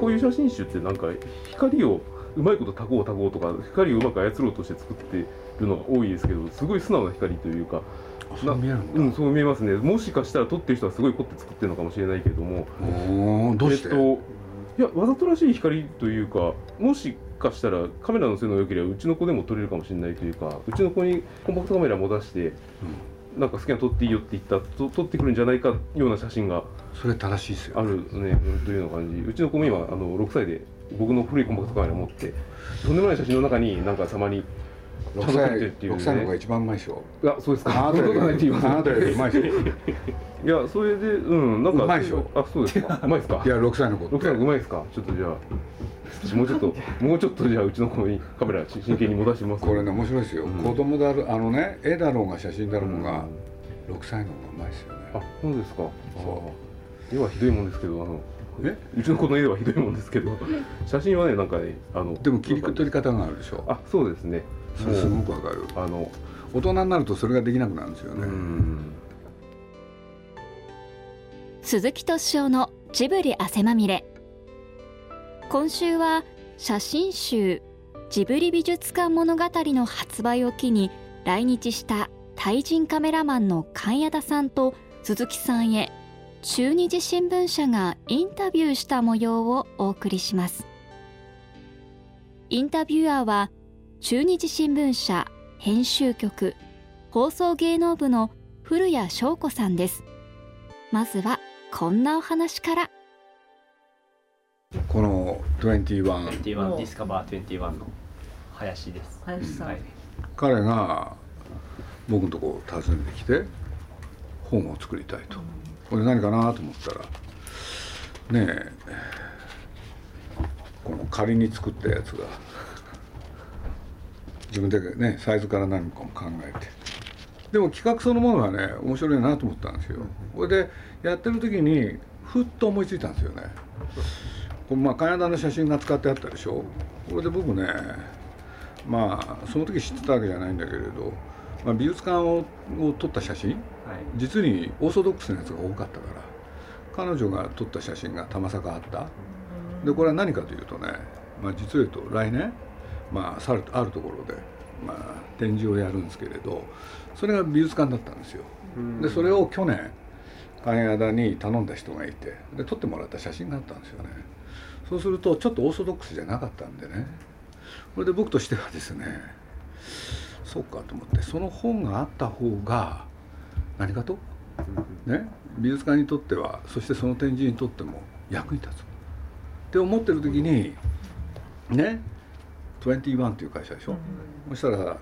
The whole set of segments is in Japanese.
こういう写真集ってなんか光をうまいことたこうたこうとか光をうまく操ろうとして作ってるのが多いですけどすごい素直な光というかそう見えるうんそう見えますね。もしかしたら撮ってる人はすごい凝って作ってるのかもしれないけれども。どうして、えっといやわざとらしい光というかもしかしたらカメラの性能が良ければうちの子でも撮れるかもしれないというかうちの子にコンパクトカメラも出してなんか好きなの撮っていいよって言ったらと撮ってくるんじゃないかような写真がそれ正しいですよ。あるねうんというような感じ。うちの子も今あの6歳で僕の古いコンパクトカメラ持ってとんでもない写真の中になんかたまにちゃんと撮っていう6歳の方がね一番うまいでしょあそうですか。あなたよりうまいでしょいやそれでうんなんかうまいでしょあそうですか。うまいですか。いや6歳の子って。六歳のうまいですか。ちょっとじゃあもうちょっともうちょっとじゃあうちの子にカメラ真剣に持たせてみます。これね面白いですよ、うん。子供だろあのね絵だろうが写真だろうが、6歳の方がうまいですよね。あそうですか。そあ絵はひどいもんですけどあのえ？うちの子の絵はひどいもんですけど 写真はねなんかねあのでも切り取り方があるでしょ。あそうですね。それすごくわかる。あの大人になるとそれができなくなるんですようね、ん。鈴木敏夫のジブリ汗まみれ今週は写真集ジブリ美術館物語の発売を機に来日したタイ人カメラマンの菅谷田さんと鈴木さんへ中日新聞社がインタビューした模様をお送りします。インタビュアーは中日新聞社編集局放送芸能部の古谷翔子さんです。まずはこんなお話から。この21 21ディスカバー21の林です。林さん、はい。彼が僕のとこ訪ねてきて本を作りたいと。これ何かなと思ったらねえこの仮に作ったやつが自分でねサイズから何かも考えて。でも企画そのものはね面白いなと思ったんですよ。これでやってる時にふっと思いついたんですよねこれまあ金田の写真が使ってあったでしょ。これで僕ねまあその時知ってたわけじゃないんだけれど、まあ、美術館をを撮った写真はい。実にオーソドックスなやつが多かったから彼女が撮った写真がたまさかあった。でこれは何かというとね、まあ、実を言うと来年、まあ、あるところで、まあ、展示をやるんですけれどそれが美術館だったんですよ。でそれを去年金谷田に頼んだ人がいてで撮ってもらった写真があったんですよねそうするとちょっとオーソドックスじゃなかったんでね。それで僕としてはですねそうかと思ってその本があった方が何かと？ね？美術館にとってはそしてその展示にとっても役に立つ。って思ってる時にね？21っていう会社でしょ、そしたら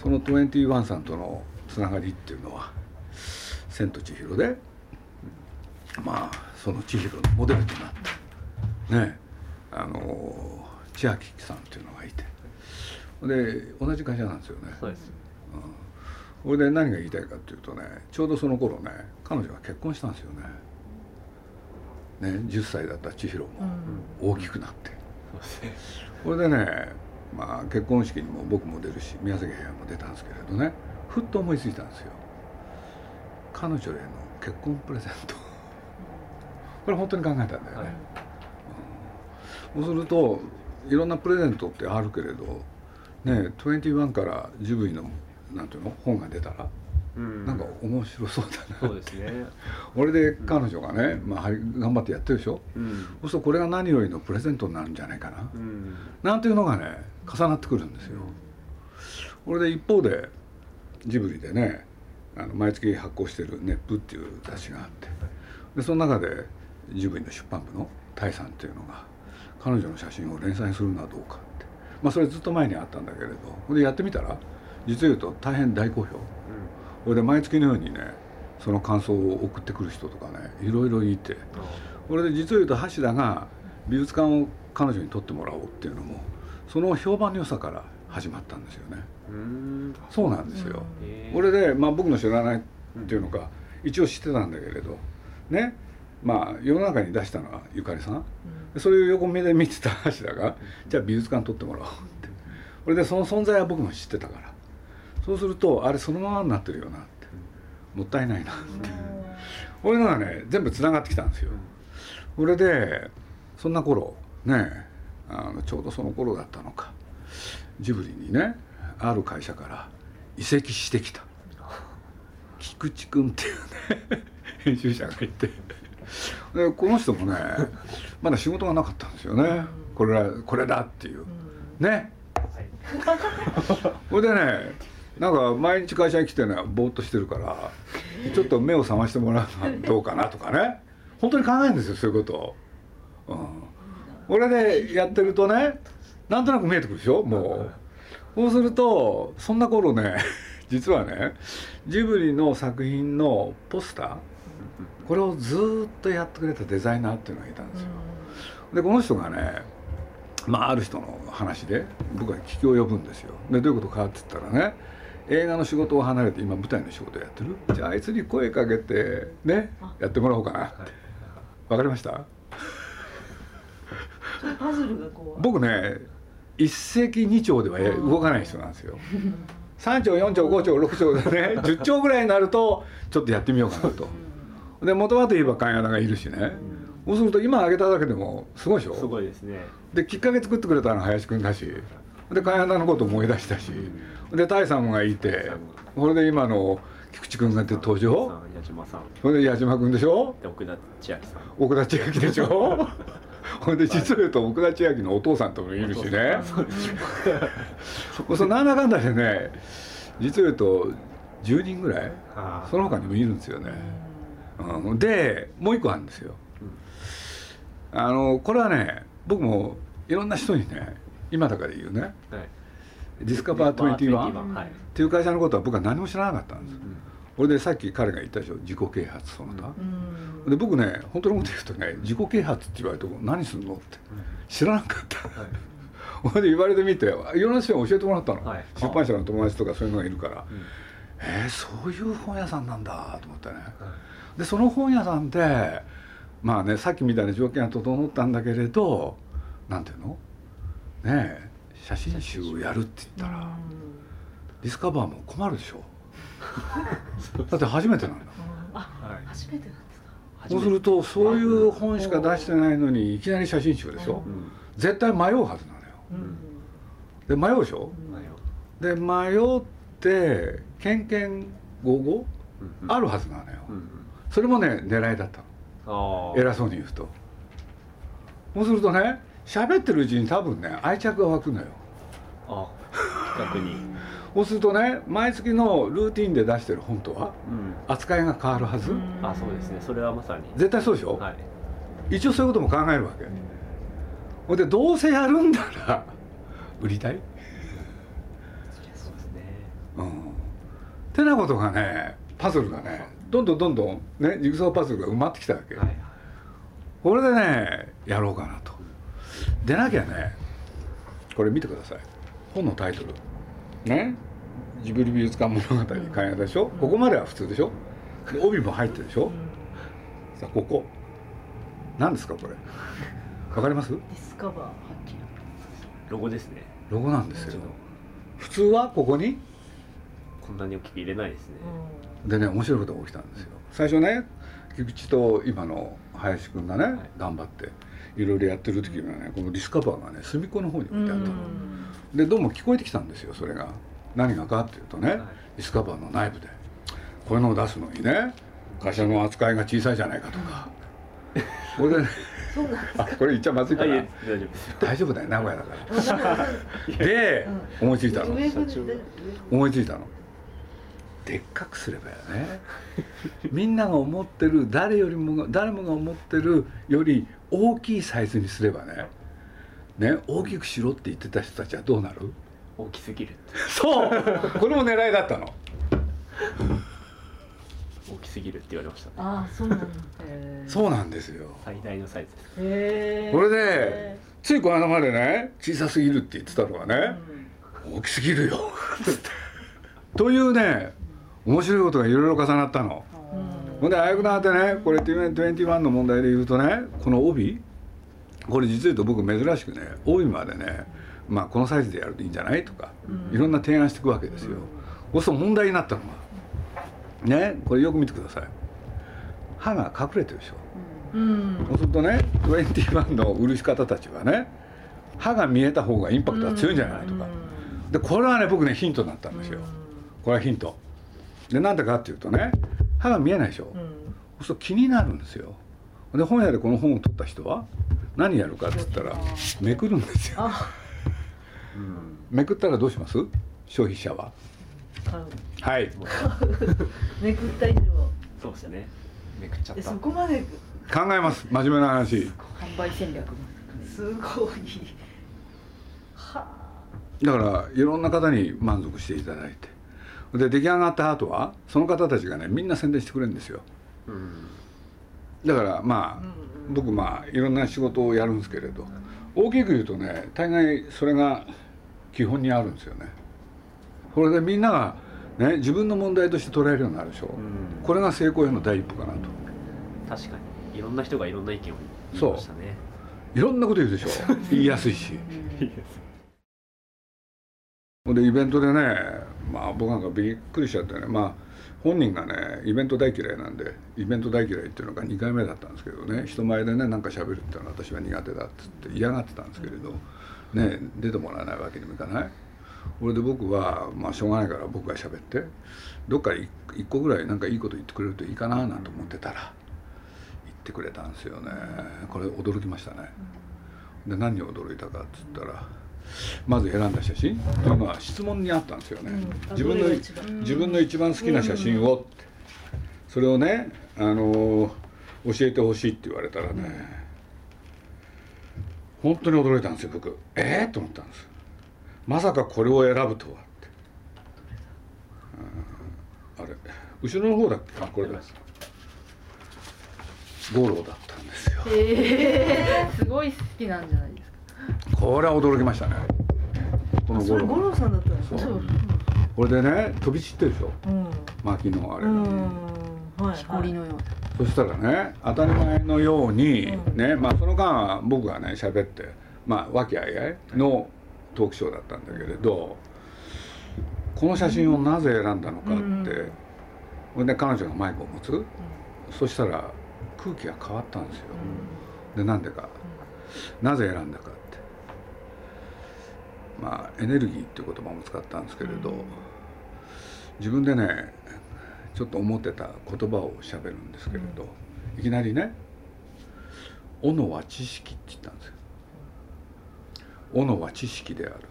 その21さんとのつながりっていうのは「千と千尋」でまあその千尋のモデルとなったねあの千秋さんっていうのがいて。で同じ会社なんですよね。そうです。これで何が言いたいかっていうとねちょうどその頃ね彼女が結婚したんですよね。ね10歳だった千尋も大きくなって。そうですね。これでねまあ結婚式にも僕も出るし宮崎駿も出たんですけれどねふっと思いついたんですよ。彼女への結婚プレゼント。これ本当に考えたんだよね、はいそうするといろんなプレゼントってあるけれどね21からジブリのなんていうの本が出たら、うんなんか面白そうだなそうですね。俺で彼女がね、まあ、はい頑張ってやってるでしょ？うん。そうするとこれが何よりのプレゼントになるんじゃないかな、うん。なんていうのがね重なってくるんですよ。これで一方でジブリでねあの毎月発行してる「ネップ」っていう雑誌があってでその中でジブリの出版部のタイさんっていうのが彼女の写真を連載するのはどうかって。まあそれずっと前にあったんだけれど。これでやってみたら実を言うと大変大好評。これで毎月のようにねその感想を送ってくる人とかねいろいろいて。これで実を言うと橋田が美術館を彼女に撮ってもらおうっていうのもその評判の良さから始まったんですよね。うん。そうなんですよ、これで、まあ、僕の知らないっていうのか一応知ってたんだけれど。ねまあ世の中に出したのはゆかりさん、でそれを横目で見てた橋田がじゃあ美術館撮ってもらおうって。これでその存在は僕も知ってたから。そうするとあれそのままになってるよなって。もったいないなって。こういうのがね全部つながってきたんですよ。これでそんな頃ねあのちょうどその頃だったのか。ジブリにねある会社から移籍してきた。菊池君っていうね編集者がいてでこの人もねまだ仕事がなかったんですよね。これこれだっていう。ね。これでねなんか毎日会社に来てねぼーっとしてるからちょっと目を覚ましてもらうのはどうかなとかね。本当に考えるんですよそういうことを。うん、俺でやってるとねなんとなく見えてくるでしょもう。そうするとそんな頃ね実はねジブリの作品のポスターこれをずーっとやってくれたデザイナーっていうのがいたんですよ。でこの人がねまあある人の話で僕は聞きを呼ぶんですよ。でどういうことかって言ったらね映画の仕事を離れて今舞台の仕事やってる？じゃああいつに声かけてねやってもらおうかな。ってわかりました？僕ね一石二鳥では動かない人なんですよ。3兆4兆5兆6兆でね10兆ぐらいになるとちょっとやってみようかなと。で元はといえば関谷がいるしね。そうすると今挙げただけでもすごいでしょ？すごいですね。できっかけ作ってくれたのは林くんだしで関谷のこと思い出したしで大さんがいてこれで今の菊池君がって登場？矢島さん。それで矢島君でしょ？で奥田千秋さん。奥田千秋でしょ？ほんで実を言うと奥田千秋のお父さんともいるしね。そうなんだかんだでね実を言うと10人ぐらい？あその他にもいるんですよね、うん、でもう一個あるんですよ。あのこれはね僕もいろんな人にね今だから言うね。はい。ディスカバー21っはい。ていう会社のことは僕は何も知らなかったんです、ん。これでさっき彼が言ったでしょ自己啓発その他、うん。で僕ね本当のこと言うとね自己啓発って言われても何するのって。知らなかった、ほい。で言われてみていろんな人に教えてもらったの、はい。出版社の友達とかそういうのがいるから、んえーそういう本屋さんなんだと思ってね、でその本屋さんでまあねさっきみたいな条件が整ったんだけれどなんていうの？ねえ写真集をやるって言ったら、ディスカバーも困るでしょ。だって初めてなんだ。あはい。初めてなんですか？そうするとそういう本しか出してないのにいきなり写真集でしょ、うん。絶対迷うはずなのよ。うん。で迷うでしょ、で迷ってけんけんごごうんあるはずなのよ、うんそれもね狙いだったの。ああ。偉そうに言うと。そうするとね喋ってるうちに多分ね愛着が湧くのよ。あ企画に。そうするとね毎月のルーティンで出してる本とはうん。扱いが変わるはず、あそうですね。それはまさに。絶対そうでしょ、はい。一応そういうことも考えるわけ、ほんでどうせやるんなら売りたいそうですねうんてなことがねパズルがねどんどんどんどんねジグソーパズルが埋まってきたわけ、はいこれでねやろうかなと。でなきゃねこれ見てください。本のタイトル。ね？ジブリ美術館物語開演でしょ？ここまでは普通でしょ？で帯も入ってるでしょ？さあここ。何ですかこれ？わかります？ディスカバーロゴですね。ロゴなんですよ。普通はここに？こんなに大きく入れないですね。でね面白いことが起きたんですよ。最初ね菊池と今の林くんがね、い。頑張っていろいろやってる時にはねこのディスカバーがね隅っこの方に置いてあったの、うん。でどうも聞こえてきたんですよそれが。何がかっていうとね、はい。ディスカバーの内部で。こういうのを出すのにね会社の扱いが小さいじゃないかとか、これでねそうなんですあこれ言っちゃまずいかな。あいえ大丈夫です。大丈夫だよ名古屋だから。で思いついたの。思いついたのでっかくすればよね。みんなが思ってる誰よりもが誰もが思ってるより大きいサイズにすればね。ね大きくしろって言ってた人たちはどうなる？大きすぎる そう。これも狙いだったの。大きすぎるって言われましたね。ああそうなんそうなんですよ。最大のサイズ。ですへー。これでついこの間までね小さすぎるって言ってたのがね大きすぎるよ。つってというね面白いことがいろいろ重なったの。うん。ほんであやくなってねこれ21の問題で言うとねこの帯これ実を言うと僕珍しくね帯までねまあこのサイズでやるといいんじゃないとかいろんな提案していくわけですよ。そうすると問題になったのはねこれよく見てください。歯が隠れてるでしょ。うん。そうするとね21の漆方たちはね歯が見えた方がインパクトが強いんじゃないとか、でこれはね僕ねヒントになったんですよ、これはヒントでなんでかっていうとね歯が見えないでしょ、うん。うんそうすると気になるんですよ。で本屋でこの本を取った人は何やるかって言ったらめくるんですよ。あ。めくったらどうします？消費者は。買う。はい。めくった以上。そうですよね。めくっちゃっえたそこまで。考えます。真面目な話。販売戦略。もすごい。はだからいろんな方に満足していただいてで出来上がった後はその方たちがねみんな宣伝してくれるんですよ。うん。だからまあ、僕まあいろんな仕事をやるんですけれど大きく言うとね大概それが基本にあるんですよね。これでみんながね自分の問題として捉えるようになるでしょ、うん。これが成功への第一歩かなと。確かに。いろんな人がいろんな意見を言いましたね。いろんなこと言うでしょ。言いやすいし。でイベントでねまあ僕なんかびっくりしちゃってね。まあ本人がねイベント大嫌いなんでイベント大嫌いっていうのが2回目だったんですけどね。人前でねなんか喋るっていうのは私は苦手だっつって嫌がってたんですけれどね出てもらわないわけにもいかない。これで僕はまあしょうがないから僕が喋ってどっか一個ぐらいなんかいいこと言ってくれるといいかななんて思ってたら言ってくれたんですよね。これ驚きましたね。で何に驚いたかっつったらまず選んだ写真。というのは質問にあったんですよね、うん。自分の自分の一番好きな写真をって。それをねあの教えてほしいって言われたらね、本当に驚いたんですよ僕。ええと思ったんです。まさかこれを選ぶとはって。うんあれ後ろの方だっけ？あこれだ。五郎だったんですよえー、すごい好きなんじゃない？これは驚きましたね。この五それ五郎郎さんだったんですかそう。これでね飛び散ってるでしょ。うん。薪のあれが、うん。はいしこりのような。そしたらね当たり前のように、うん。ねまあその間は僕がね喋ってまあ和気あいあいのトークショーだったんだけれどこの写真をなぜ選んだのかって、うん。それで彼女がマイクを持つ、そしたら空気が変わったんですよ、でなんでか、なぜ選んだか。ってまあエネルギーっていう言葉も使ったんですけれど、自分でねちょっと思ってた言葉を喋るんですけれど、いきなりね「斧は知識」って言ったんですよ。斧は知識であるって。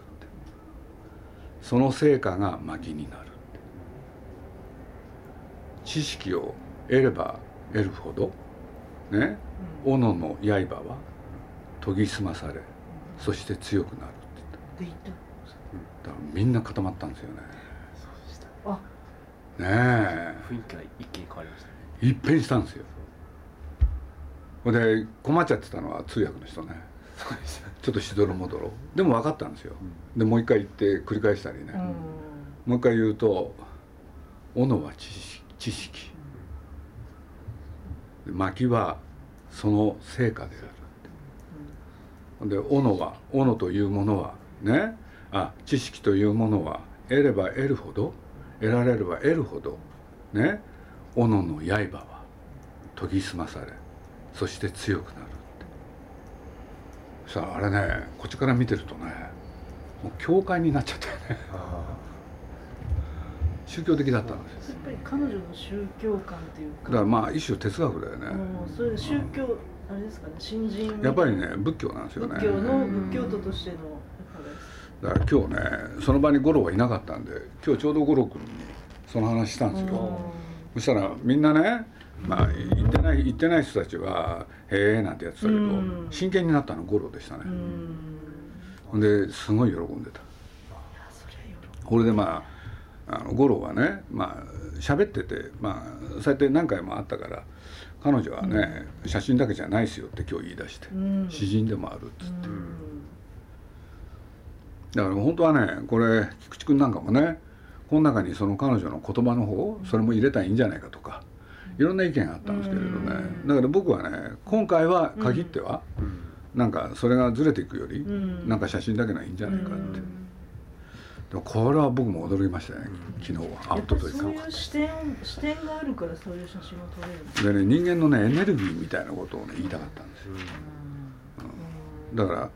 その成果が薪になるって。知識を得れば得るほどね斧の刃は研ぎ澄まされそして強くなるって言ったで言っだからみんな固まったんですよね。そうでした。たあ。ねえ。雰囲気が一気に変わりましたね。一変したんですよ。ほんで困っちゃってたのは通訳の人ね。そうでしたちょっとしどろもどろ。でも分かったんですよ。でもう一回言って繰り返したりね、うん。もう一回言うと「斧は知識知識」で薪はその成果であるで斧は斧というものはね。あ知識というものは得れば得るほど得られれば得るほどね。斧の刃は研ぎ澄まされそして強くなるって。そしたらあれねこっちから見てるとねもう教会になっちゃったよね。宗教的だったんです。よやっぱり彼女の宗教観というか。だからまあ一種哲学だよね。うんそれで宗教あれですかね新人。やっぱりね仏教なんですよね。仏教の仏教徒としてのだから今日ねその場に五郎はいなかったんで今日ちょうど五郎君にその話したんですよ。そしたらみんなねまあ言ってない言ってない人たちは「へえ」なんてやってたけどうん。真剣になったの五郎でしたね。うん。ほんですごい喜んでた。これでまああの五郎はねまあ喋っててまあそうやって何回もあったから彼女はね、写真だけじゃないですよって今日言い出して、うん。詩人でもあるっつって、うんだから本当はねこれ菊池君なんかもねこの中にその彼女の言葉の方それも入れたらいいんじゃないかとかいろんな意見があったんですけれどね。うん。だから僕はね今回は限っては、なんかそれがずれていくより、うん。なんか写真だけがいいんじゃないかって、これは僕も驚きましたね昨日は。あやっぱおとといそういう視点視点があるからそういう写真を撮れる。んでね人間のねエネルギーみたいなことをね言いたかったんですよ。だから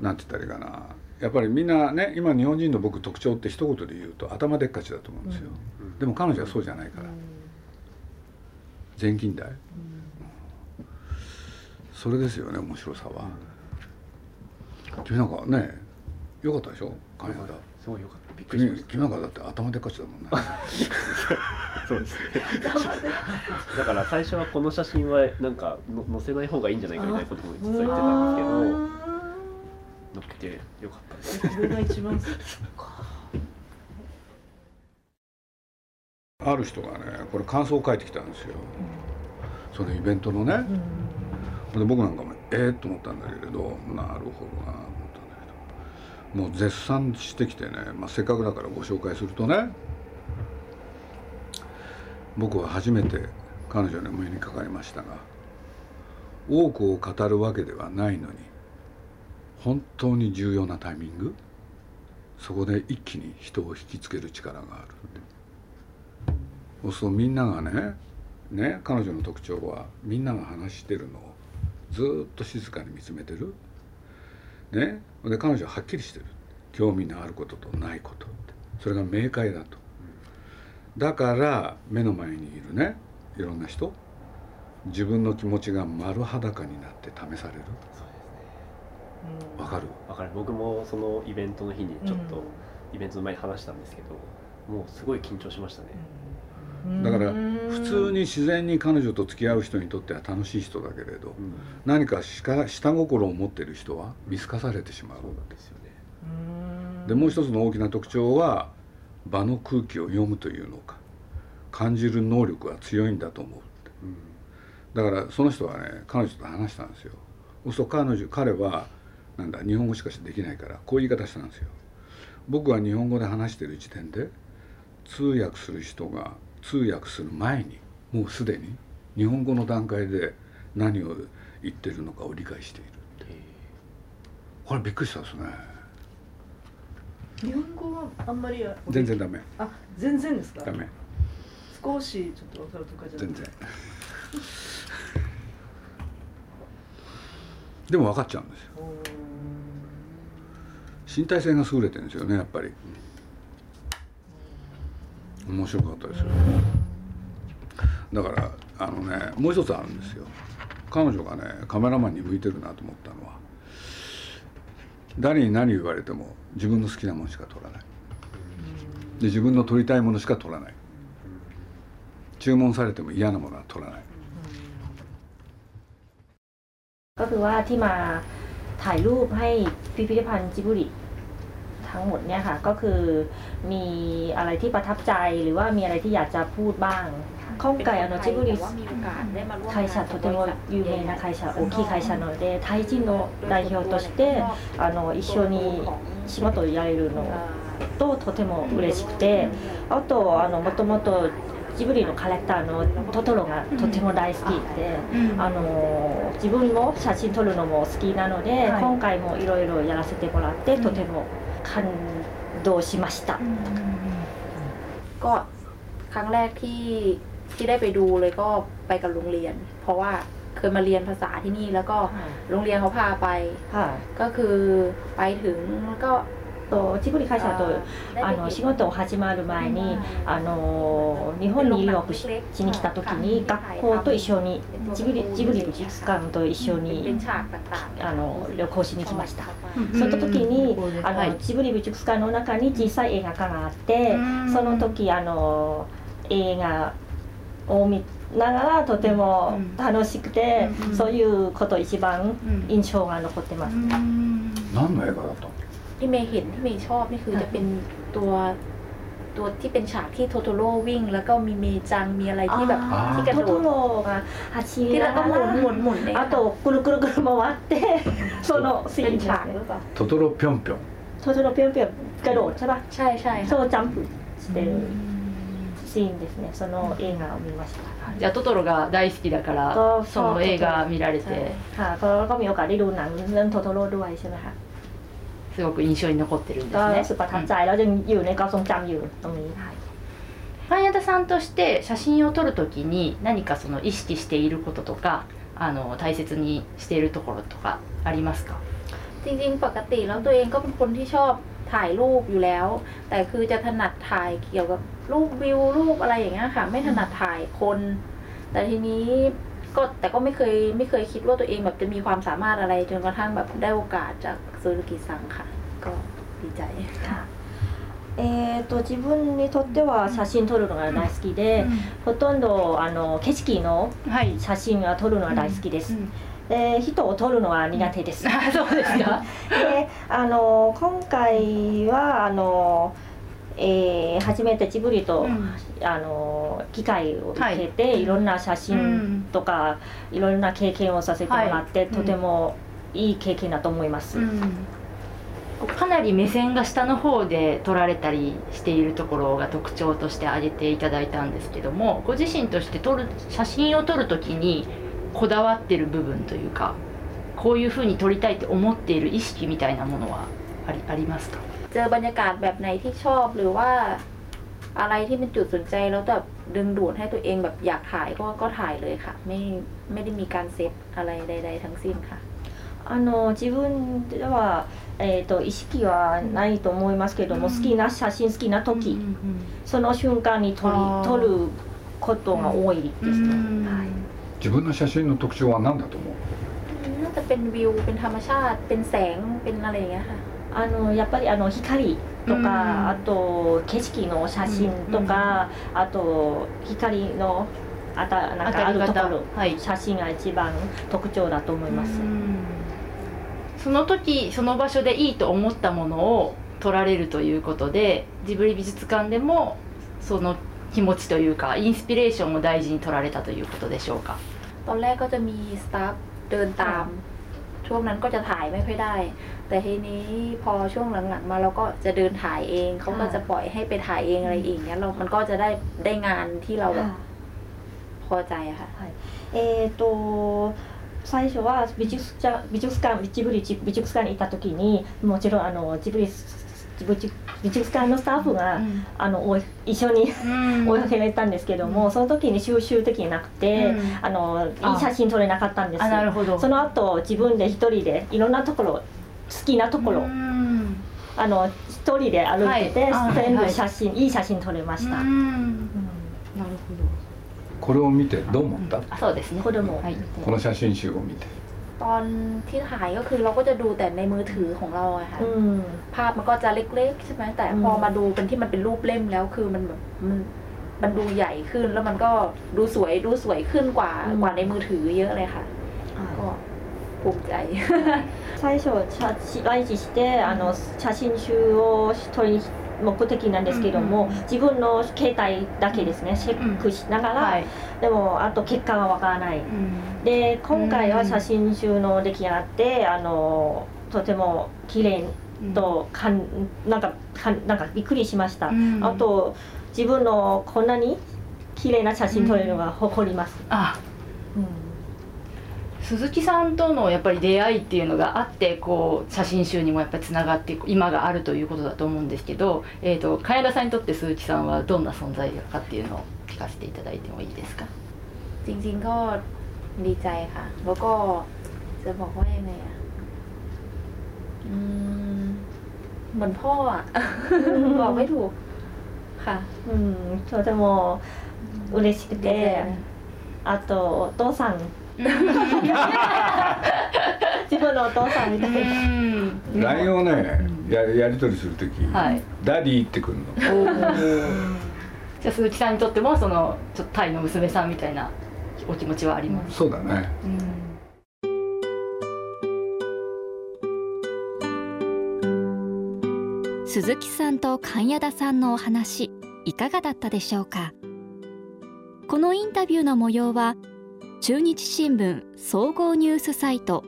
なんて言ったらいいかなやっぱりみんなね今日本人の僕特徴って一言で言うと頭でっかちだと思うんですよ、でも彼女はそうじゃないから。全近代、それですよね面白さは、君なんかねよかったでしょ？金田。すごい良かった。びっくりしまし君君なんかだって頭でっかちだもんね。た そうですね。だから最初はこの写真はなんかの載せない方がいいんじゃないかみたいなことも実は言ってたんですけど載っけてよかったです。が一番ある人がねこれ感想を書いてきたんですよ、そのイベントのね、で僕なんかもええと思ったんだけれどなるほどなと思ったんだけど。もう絶賛してきてね、まあ、せっかくだからご紹介するとね。僕は初めて彼女の目にかかりましたが多くを語るわけではないのに本当に重要なタイミング？そこで一気に人を引きつける力がある。そうするとみんながねね彼女の特徴はみんなが話してるのをずっと静かに見つめてる。ねで彼女ははっきりしてる。興味のあることとないことそれが明快だと。だから目の前にいるねいろんな人自分の気持ちが丸裸になって試される。わかる。わかる。僕もそのイベントの日にちょっとイベントの前に話したんですけどもうすごい緊張しましたね。だから普通に自然に彼女と付き合う人にとっては楽しい人だけれどうん。何かしか下心を持っている人は見透かされてしまう。そうなんですよね。でもう一つの大きな特徴は場の空気を読むというのか。感じる能力が強いんだと思ううん。だからその人はね彼女と話したんですよ。そうすると彼女彼はなんだ日本語しかできないからこういう言い方したんですよ。僕は日本語で話している時点で通訳する人が通訳する前にもうすでに日本語の段階で何を言ってるのかを理解している。これびっくりしたですね。日本語はあんまり全然ダメ。あ全然ですか？ダメ。少しちょっと分かるとかじゃ全然。でも分かっちゃうんですよ身体性が優れてるんですよねやっぱり面白かったですよだからあのねもう一つあるんですよ彼女がねカメラマンに向いてるなと思ったのは誰に何言われても自分の好きなものしか撮らないで自分の撮りたいものしか撮らない注文されても嫌なものは撮らない ก็คือว่าที่มา ถ่ายรูปให้พิพิธภัณฑ์จิบุริทั้งหมดเนี่ยค่ะ ก็คือมีอะไรที่ประทับใจหรือว่ามีอะไรที่อยากจะพูดบ้าง今回あのジブリว่ามีโอกาสได้มาร่วมงาน会社とても有名な会社大きい会社なのでタイ人の代表としてあの一緒に島とやれるのととても嬉しくてあとあのもともと ジブリのキャラクターのトトロがとても大好きで、あの自分も写真撮るのも好きなので、はい今回もいろいろやらせてもらって、とても感動しました。 ก็ครั้งแรกที่ที่ได้ไปดูเลยก็ไปกับโรงเรียน เพราะว่าเคยมาเรียนภาษาที่นี่แล้วก็โรงเรียนเขาพาไป はいก็คือไปถึงแล้วก็ とジブリ会社とあの仕事を始まる前にあの日本に留学しに来た時に学校と一緒にジブリジブリ美術館と一緒にあの旅行しに来ました。その時にあのジブリ美術館の中に小さい映画館があってその時あの映画を見て。ながらとても楽しくて、うん、そういうこと一番印象が残ってます、ね、何の映画だった ที่เมย์เห็นที่เมย์ชอบนี่คือจะเป็นตัวตัวที่เป็นฉากที่โทโทโร่วิ่ง แล้วก็มีเมจังมีอะไรที่แบบที่กระโดดฮัชิที่เราก็หมุนหมุนหมุนอะโตกุลุกุลุกุลุมาวัดเต้โซโนสี่ฉากหรือเปล่าโทโทโร่เพียงเปียงโทโทโร่เพียงเปียงกระโดดใช่ป่ะใช่ใช่โซจัมป์してるシーンですねその映画を見ましたじゃあトトロが大好きだからその映画見られてค่ะก็ก็มีโอกาสได้ดูหนังเรื่องโทโทโร่ด้วยใช่ไหมค すごく印象に残ってるんです ก็ ね รู้สึกประทับใจแล้วยังอยู่ในความทรงจำอยู่ตรงนี้ パン屋田さんとして写真を撮るときに何かその意識していることとかあの大切にしているところとかありますか จริงๆ ปกติแล้วตัวเองก็เป็นคนที่ชอบถ่ายรูปอยู่แล้ว แต่คือจะถนัดถ่ายเกี่ยวกับรูปวิวรูปอะไรอย่างเงี้ยค่ะ ไม่ถนัดถ่ายคน แต่ทีนี้ พ ก็แต่ก็ไม่เคยไม่เคยคิดว่าตัวเองแบบจะมีความสามารถอะไรจนกระทั่งแบบได้โอกาสจากซูรุกิซังค่ะ ก็ดีใจ えー、と自分にとっては写真撮るのが大好きで、ほとんどあの景色のはい、写真は撮るのが大好きです、うんで人を撮るのは苦手です、あそうですかであの今回はあの、 えー初めてジブリと、うん。あの機会を受けて、はい。い、ろんな写真とか、いろんな経験をさせてもらって、はい。とてもいい経験だと思います、かなり目線が下の方で撮られたりしているところが特徴として挙げていただいたんですけどもご自身として撮る写真を撮る時にこだわってる部分というかこういうふうに撮りたいって思っている意識みたいなものはありありますか？เจอบรรยากาศแบบไหนที่ชอบหรือว่าอะไรที่เป็นจุดสนใจแล้วแบบดึงดูดให้ตัวเองแบบอยากถ่ายก็ก็ถ่ายเลยค่ะ ไม่ไม่ได้มีการเซตอะไรใด ๆ ทั้งสิ้นค่ะ あの自分では、えー、と意識はないと思いますけども、うん好きな写真好きな時、うんその瞬間に撮りあー撮ることが多いですね、はい自分の写真の特徴は何だと思う น่าจะเป็นวิวเป็นธรรมชาติ เป็นแสงเป็นอะไรอย่างเงี้ยค่ะ あのやっぱりあの光とか、うんあと景色の写真とか、あと光のあたなんかあるところ、はい写真が一番特徴だと思います、その時その場所でいいと思ったものを撮られるということでジブリ美術館でもその気持ちというかインスピレーションを大事に撮られたということでしょうか ตอนแรกก็จะมีสตาฟเดินตาม ช่วงนั้นก็จะถ่ายไม่ค่อยได้ แต่ทีนี้พอช่วงหลังๆ มาเราก็จะเดินถ่ายเองเขาก็จะปล่อยให้ไปถ่ายเองอะไรเองเนี้ยเรา มันก็จะได้ได้งานที่เราแบบพอใจอะค่ะ えっ、と最初は美術館美術館ジブリ美術館に行った時にもちろんあのジブリ美術美術館のスタッフが、あのおい一緒に追いかけられたんですけども、その時に収集的になくて、あのいい写真撮れなかったんですあなるほどその後自分で一人でいろんなところ 好きなところ、あの一人で歩いてて、はいあ全はい部写真、いい写真撮れました、うんなるこれを見てどう思った、ほどあそうですねこれも、はいこの写真集を見て ตอนที่ถ่ายก็คือเราก็จะดูแต่ในมือถือของเราอะค่ะ うん ภาพมันก็จะเล็กๆใช่ไหมแต่พอมาดูเป็นที่มันเป็นรูปเล่มแล้วคือมันแบบมันมันดูใหญ่ขึ้น แล้วมันก็ดูสวยดูสวยขึ้นกว่ากว่าในมือถือเยอะเลยค่ะ ก็ภูมิใจ 最初写来日してあの写真集を撮りに目的なんですけども、うんうん。自分の携帯だけですねチェックしながら、はい。でもあと結果がわからない。で今回は写真集の出来上がってあのとても綺麗とかんなんかかんなんかびっくりしました、うん。あと自分のこんなに綺麗な写真撮れるのが誇ります、あうん鈴木さんとのやっぱり出会いっていうのがあってこう写真集にもやっぱりつながって今があるということだと思うんですけど、えー、と金田さんにとって鈴木さんはどんな存在かっていうのを聞かせていただいてもいいですか จริงๆก็ดีใจค่ะ แล้วก็จะบอกว่ายังไงอ่ะอืมเหมือนพ่ออ่ะ บอกไม่ถูกค่ะ うん、とても嬉しくて、あとお父さん 自分のお父さんみたいな。LINE をねややり取りする時、はい。 Daddy ってくるの。じゃあ鈴木さんにとってもそのちょっとタイの娘さんみたいなお気持ちはあります、そうだね。鈴木さんとカンヤダさんのお話いかがだったでしょうか？このインタビューの模様は中日新聞総合ニュースサイト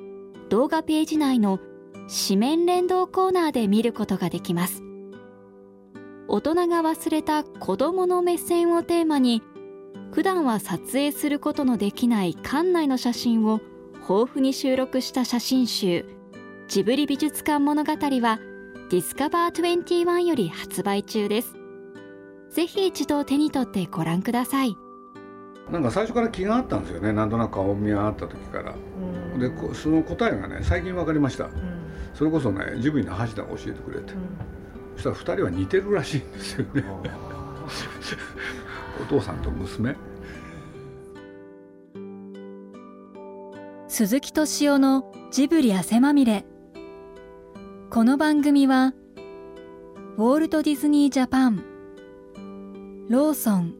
動画ページ内の紙面連動コーナーで見ることができます。大人が忘れた子供の目線をテーマに普段は撮影することのできない館内の写真を豊富に収録した写真集ジブリ美術館物語は Discover21 より発売中です。ぜひ一度手に取ってご覧ください。なんか最初から気があったんですよね。なんとなく顔見があった時から。うん。でこその答えがね最近分かりました。うん。それこそねジブリの橋田が教えてくれて。そしたら2人は似てるらしいんですよね。お父さんと娘。鈴木敏夫のジブリ汗まみれ。この番組はウォールト・ディズニー・ジャパン。ローソン